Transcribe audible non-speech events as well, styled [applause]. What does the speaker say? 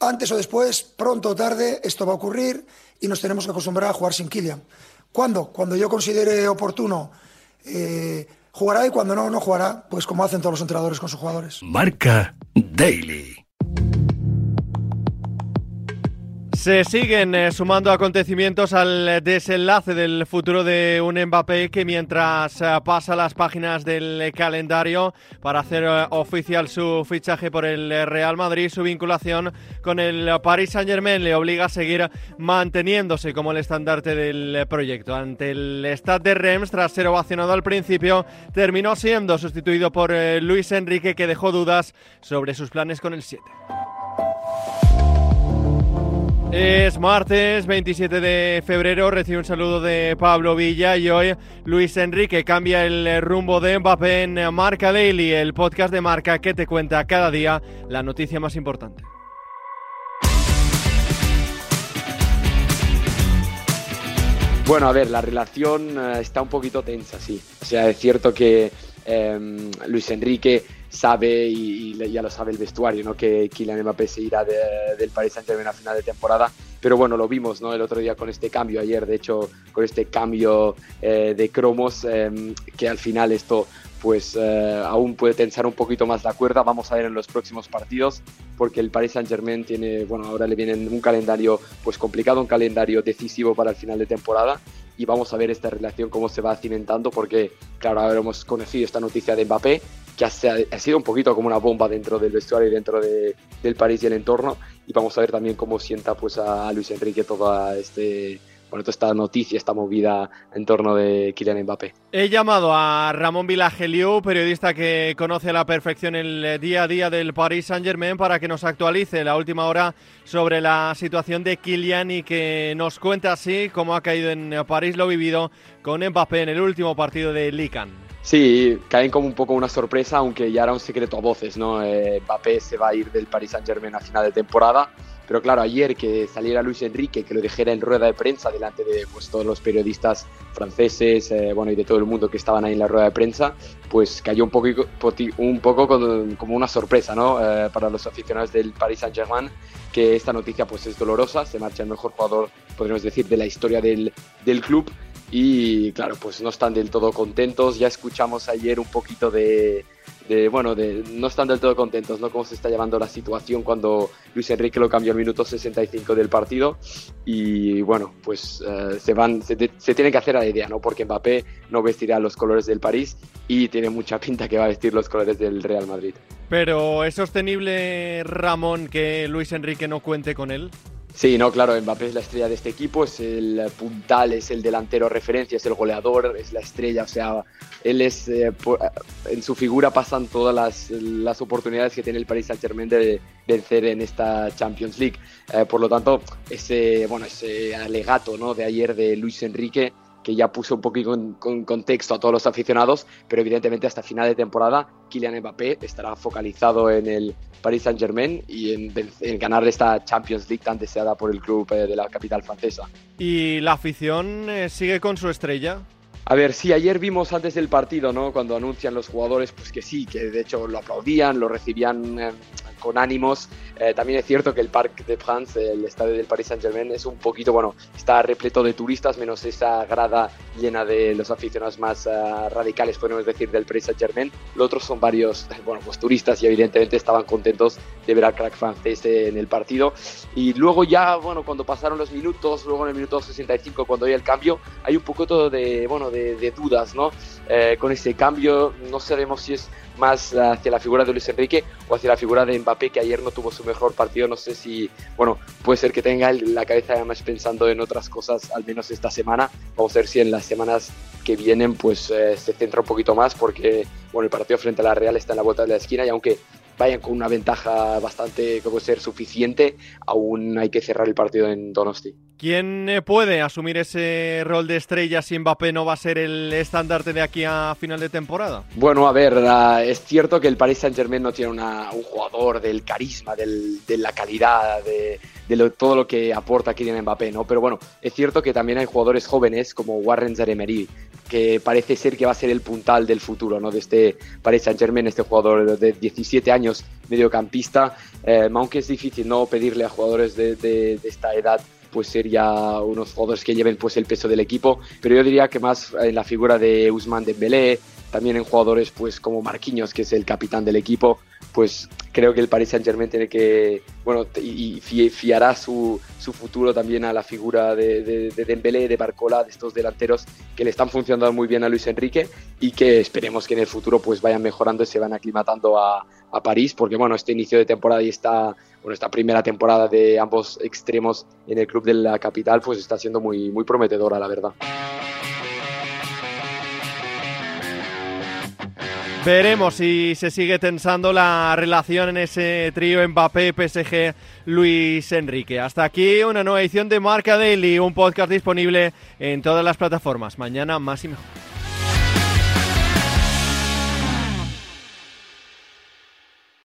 Antes o después, pronto o tarde, esto va a ocurrir y nos tenemos que acostumbrar a jugar sin Kylian. ¿Cuándo? Cuando yo considere oportuno eh, jugará y cuando no, no jugará, pues como hacen todos los entrenadores con sus jugadores. Marca Daily. Se siguen eh, sumando acontecimientos al desenlace del futuro de un Mbappé que mientras eh, pasa las páginas del calendario para hacer eh, oficial su fichaje por el Real Madrid, su vinculación con el Paris Saint Germain le obliga a seguir manteniéndose como el estandarte del proyecto. Ante el Stade de Reims, tras ser ovacionado al principio, terminó siendo sustituido por Luis Enrique que dejó dudas sobre sus planes con el 7. Es martes 27 de febrero, recibe un saludo de Pablo Villa y hoy Luis Enrique cambia el rumbo de Mbappé en Marca Daily, el podcast de Marca que te cuenta cada día la noticia más importante. Bueno, a ver, la relación eh, está un poquito tensa, sí. O sea, es cierto que em, Luis Enrique sabe y, ya lo sabe el vestuario, ¿no? que Kylian Mbappé se irá del Paris Saint-Germain a final de temporada. Pero bueno, lo vimos ¿no? el otro día con este cambio, ayer de hecho con este cambio eh, de cromos, em, que al final esto pues eh, aún puede tensar un poquito más la cuerda. Vamos a ver en los próximos partidos, porque el Paris Saint Germain tiene, bueno, ahora le viene un calendario pues complicado, un calendario decisivo para el final de temporada. Y vamos a ver esta relación cómo se va cimentando, porque claro, ahora hemos conocido esta noticia de Mbappé, que ha, sido un poquito como una bomba dentro del vestuario y dentro de, del París y el entorno. Y vamos a ver también cómo sienta pues, a Luis Enrique toda, este, bueno, toda esta noticia, esta movida en torno de Kylian Mbappé. He llamado a Ramón Vilageliu, periodista que conoce a la perfección el día a día del Paris Saint-Germain, para que nos actualice la última hora sobre la situación de Kylian y que nos cuente así cómo ha caído en París lo vivido con Mbappé en el último partido de Lican. Sí, caen como un poco una sorpresa, aunque ya era un secreto a voces, ¿no? Eh, Mbappé se va a ir del Paris Saint-Germain a final de temporada, pero claro, ayer que saliera Luis Enrique, que lo dijera en rueda de prensa delante de pues, todos los periodistas franceses, eh, bueno, y de todo el mundo que estaban ahí en la rueda de prensa, pues cayó un poco, un poco como una sorpresa, ¿no? Eh, para los aficionados del Paris Saint-Germain, que esta noticia pues es dolorosa, se marcha el mejor jugador, podríamos decir, de la historia del, del club y claro, pues no están del todo contentos. Ya escuchamos ayer un poquito de, bueno, de no están del todo contentos, ¿no? Cómo se está llevando la situación cuando Luis Enrique lo cambió al minuto 65 del partido. Y bueno, pues eh, se van, se, tienen que hacer a la idea, ¿no? Porque Mbappé no vestirá los colores del París y tiene mucha pinta que va a vestir los colores del Real Madrid. Pero ¿es sostenible, Ramón, que Luis Enrique no cuente con él? Sí, no, claro, Mbappé es la estrella de este equipo, es el puntal, es el delantero referencia, es el goleador, es la estrella, o sea, él es, eh, en su figura pasan todas las, las, oportunidades que tiene el Paris Saint Germain de vencer en esta Champions League. Eh, por lo tanto, ese, bueno, ese alegato ¿no? de ayer de Luis Enrique que ya puso un poquito con, contexto a todos los aficionados, pero evidentemente hasta final de temporada Kylian Mbappé estará focalizado en el Paris Saint-Germain y en, ganar esta Champions League tan deseada por el club eh, de la capital francesa. ¿Y la afición eh, sigue con su estrella? A ver, sí, ayer vimos antes del partido, ¿no? Cuando anuncian los jugadores, pues que sí, que de hecho lo aplaudían, lo recibían eh, con ánimos. Eh, también es cierto que el Parc de France, el estadio del Paris Saint-Germain, es un poquito, bueno, está repleto de turistas, menos esa grada llena de los aficionados más uh, radicales, podemos decir, del Paris Saint-Germain. Los otros son varios, [laughs] bueno, pues turistas y evidentemente estaban contentos de ver al crack francés en el partido. Y luego ya, bueno, cuando pasaron los minutos, luego en el minuto 65, cuando hay el cambio, hay un poco de, bueno, de, de dudas, ¿no? Eh, con ese cambio, no sabemos si es más hacia la figura de Luis Enrique o hacia la figura de Mbappé, que ayer no tuvo su mejor partido. No sé si, bueno, puede ser que tenga la cabeza más pensando en otras cosas, al menos esta semana. Vamos a ver si en las semanas que vienen pues eh, se centra un poquito más, porque, bueno, el partido frente a la Real está en la vuelta de la esquina y aunque vayan con una ventaja bastante, como ser suficiente, aún hay que cerrar el partido en Donosti. ¿Quién eh, puede asumir ese rol de estrella si Mbappé no va a ser el estandarte de aquí a final de temporada? Bueno, a ver, es cierto que el Paris Saint-Germain no tiene un jugador del carisma, de la calidad, de, todo lo que aporta Kylian Mbappé, ¿no? Pero bueno, es cierto que también hay jugadores jóvenes como Warren Zaremery, que parece ser que va a ser el puntal del futuro ¿no? de este Paris Saint Germain, este jugador de 17 años, mediocampista, eh, aunque es difícil no pedirle a jugadores de, de, esta edad pues ser ya unos jugadores que lleven pues el peso del equipo, pero yo diría que más en la figura de Usman Dembélé, también en jugadores pues como Marquinhos, que es el capitán del equipo, pues creo que el Paris Saint Germain tiene que, bueno, y fiará su, su futuro también a la figura de, de, de, Dembélé, de Barcola, de estos delanteros que le están funcionando muy bien a Luis Enrique y que esperemos que en el futuro pues vayan mejorando y se van aclimatando a, a París, porque bueno, este inicio de temporada y esta, bueno, esta primera temporada de ambos extremos en el club de la capital pues está siendo muy, muy prometedora, la verdad. Veremos si se sigue tensando la relación en ese trío Mbappé, PSG, Luis Enrique. Hasta aquí una nueva edición de Marca Daily, un podcast disponible en todas las plataformas. Mañana más y mejor.